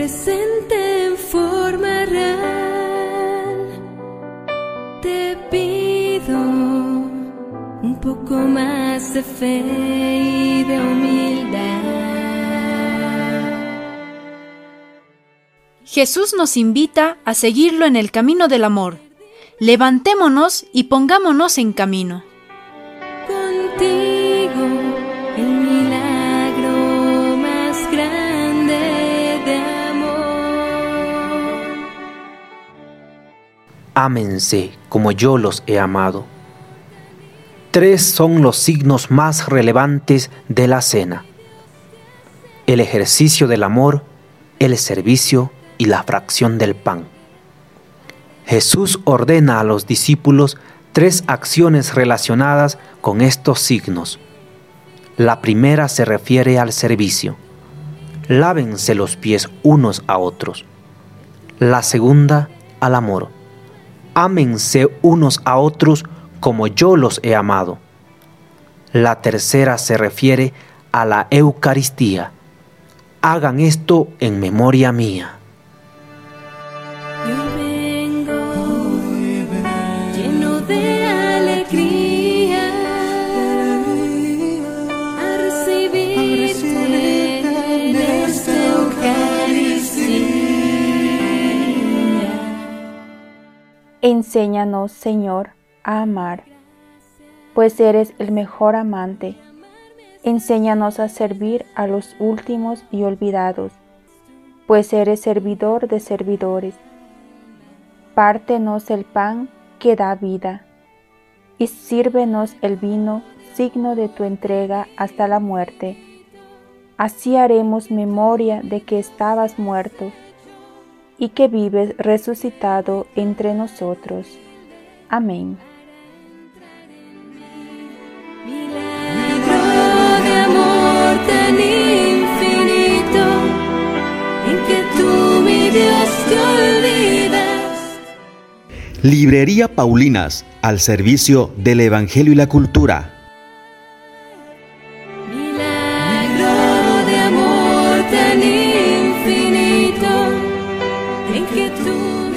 presente en forma real. Te pido un poco más de fe y de humildad. Jesús nos invita a seguirlo en el camino del amor. Levantémonos y pongámonos en camino. Ámense como yo los he amado. Tres son los signos más relevantes de la cena. El ejercicio del amor, el servicio y la fracción del pan. Jesús ordena a los discípulos tres acciones relacionadas con estos signos. La primera se refiere al servicio. Lávense los pies unos a otros. La segunda, al amor. Ámense unos a otros como yo los he amado. La tercera se refiere a la Eucaristía. Hagan esto en memoria mía. Enséñanos, Señor, a amar, pues eres el mejor amante. Enséñanos a servir a los últimos y olvidados, pues eres servidor de servidores. Pártenos el pan que da vida, y sírvenos el vino, signo de tu entrega hasta la muerte. Así haremos memoria de que estabas muerto y que vives resucitado entre nosotros. Amén. Milagro de amor tan infinito en que tú, mi Dios, te olvidas. Librería Paulinas, al servicio del Evangelio y la cultura. en you.